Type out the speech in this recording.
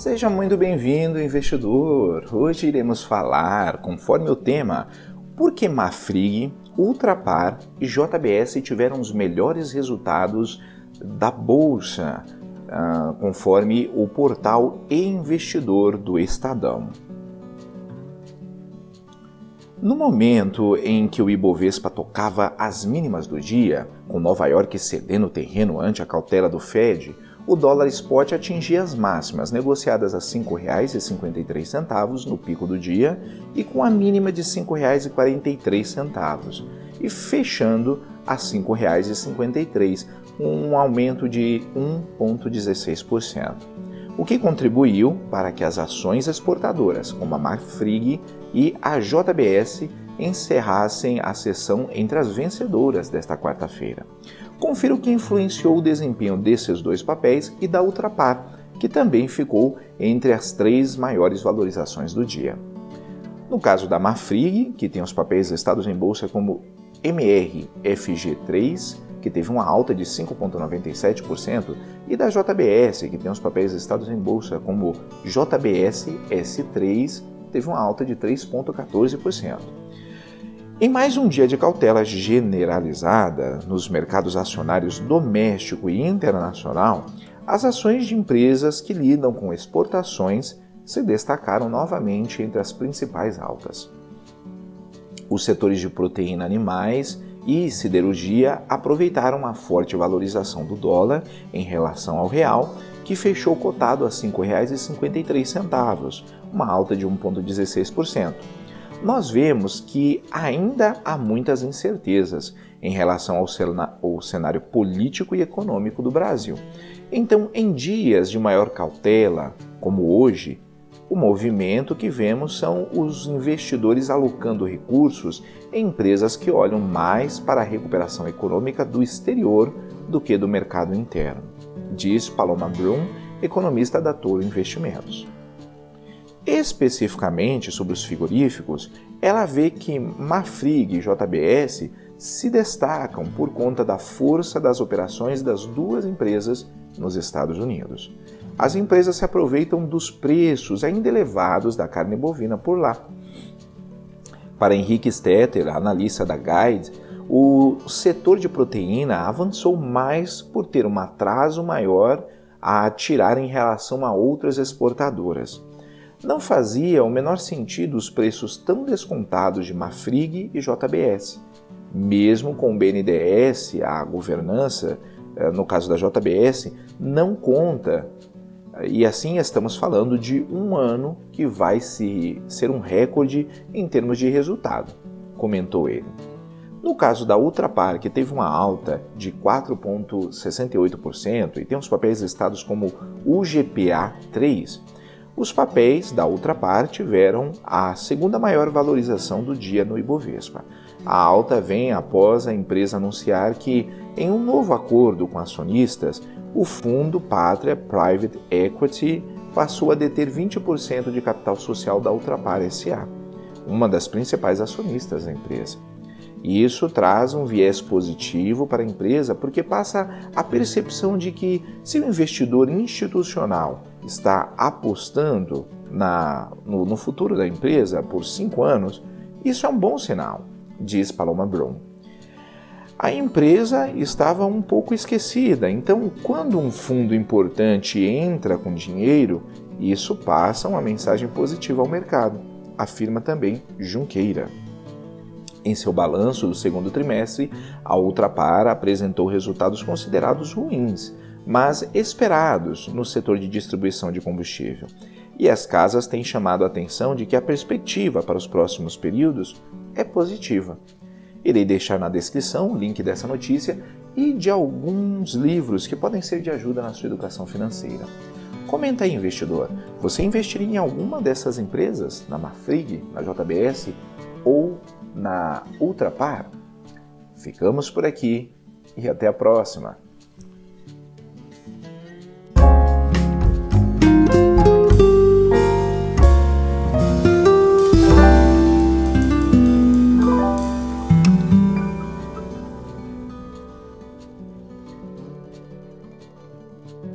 Seja muito bem-vindo, investidor! Hoje iremos falar, conforme o tema, por que Mafrig, Ultrapar e JBS tiveram os melhores resultados da Bolsa, uh, conforme o portal e Investidor do Estadão. No momento em que o Ibovespa tocava as mínimas do dia, com Nova York cedendo terreno ante a cautela do Fed, o dólar spot atingia as máximas, negociadas a R$ 5,53 no pico do dia e com a mínima de R$ 5,43, e fechando a R$ 5,53, um aumento de 1,16%, o que contribuiu para que as ações exportadoras, como a Marfrig e a JBS, encerrassem a sessão entre as vencedoras desta quarta-feira. Confira o que influenciou o desempenho desses dois papéis e da Ultrapar, que também ficou entre as três maiores valorizações do dia. No caso da Marfrig, que tem os papéis listados em bolsa como MRFG3, que teve uma alta de 5,97%, e da JBS, que tem os papéis listados em bolsa como JBS S3, teve uma alta de 3,14%. Em mais um dia de cautela generalizada nos mercados acionários doméstico e internacional, as ações de empresas que lidam com exportações se destacaram novamente entre as principais altas. Os setores de proteína animais e siderurgia aproveitaram a forte valorização do dólar em relação ao real, que fechou cotado a R$ 5,53, uma alta de 1,16%. Nós vemos que ainda há muitas incertezas em relação ao cenário político e econômico do Brasil. Então, em dias de maior cautela, como hoje, o movimento que vemos são os investidores alocando recursos em empresas que olham mais para a recuperação econômica do exterior do que do mercado interno, diz Paloma Brum, economista da Toro Investimentos. Especificamente sobre os frigoríficos, ela vê que Mafrig e JBS se destacam por conta da força das operações das duas empresas nos Estados Unidos as empresas se aproveitam dos preços ainda elevados da carne bovina por lá. Para Henrique Stetter, analista da Guide, o setor de proteína avançou mais por ter um atraso maior a tirar em relação a outras exportadoras. Não fazia o menor sentido os preços tão descontados de Mafrig e JBS. Mesmo com o BNDES, a governança, eh, no caso da JBS, não conta e assim estamos falando de um ano que vai se, ser um recorde em termos de resultado, comentou ele. No caso da Ultrapar, que teve uma alta de 4,68% e tem os papéis listados como UGPA 3, os papéis da Ultrapar tiveram a segunda maior valorização do dia no Ibovespa. A alta vem após a empresa anunciar que, em um novo acordo com acionistas, o fundo Pátria Private Equity passou a deter 20% de capital social da Ultrapar SA, uma das principais acionistas da empresa. Isso traz um viés positivo para a empresa porque passa a percepção de que, se o investidor institucional está apostando na, no, no futuro da empresa por cinco anos, isso é um bom sinal, diz Paloma Brum a empresa estava um pouco esquecida. Então, quando um fundo importante entra com dinheiro, isso passa uma mensagem positiva ao mercado, afirma também Junqueira. Em seu balanço do segundo trimestre, a Ultrapar apresentou resultados considerados ruins, mas esperados no setor de distribuição de combustível. E as casas têm chamado a atenção de que a perspectiva para os próximos períodos é positiva. Irei deixar na descrição o link dessa notícia e de alguns livros que podem ser de ajuda na sua educação financeira. Comenta aí, investidor, você investiria em alguma dessas empresas, na Mafrig, na JBS ou na Ultrapar? Ficamos por aqui e até a próxima!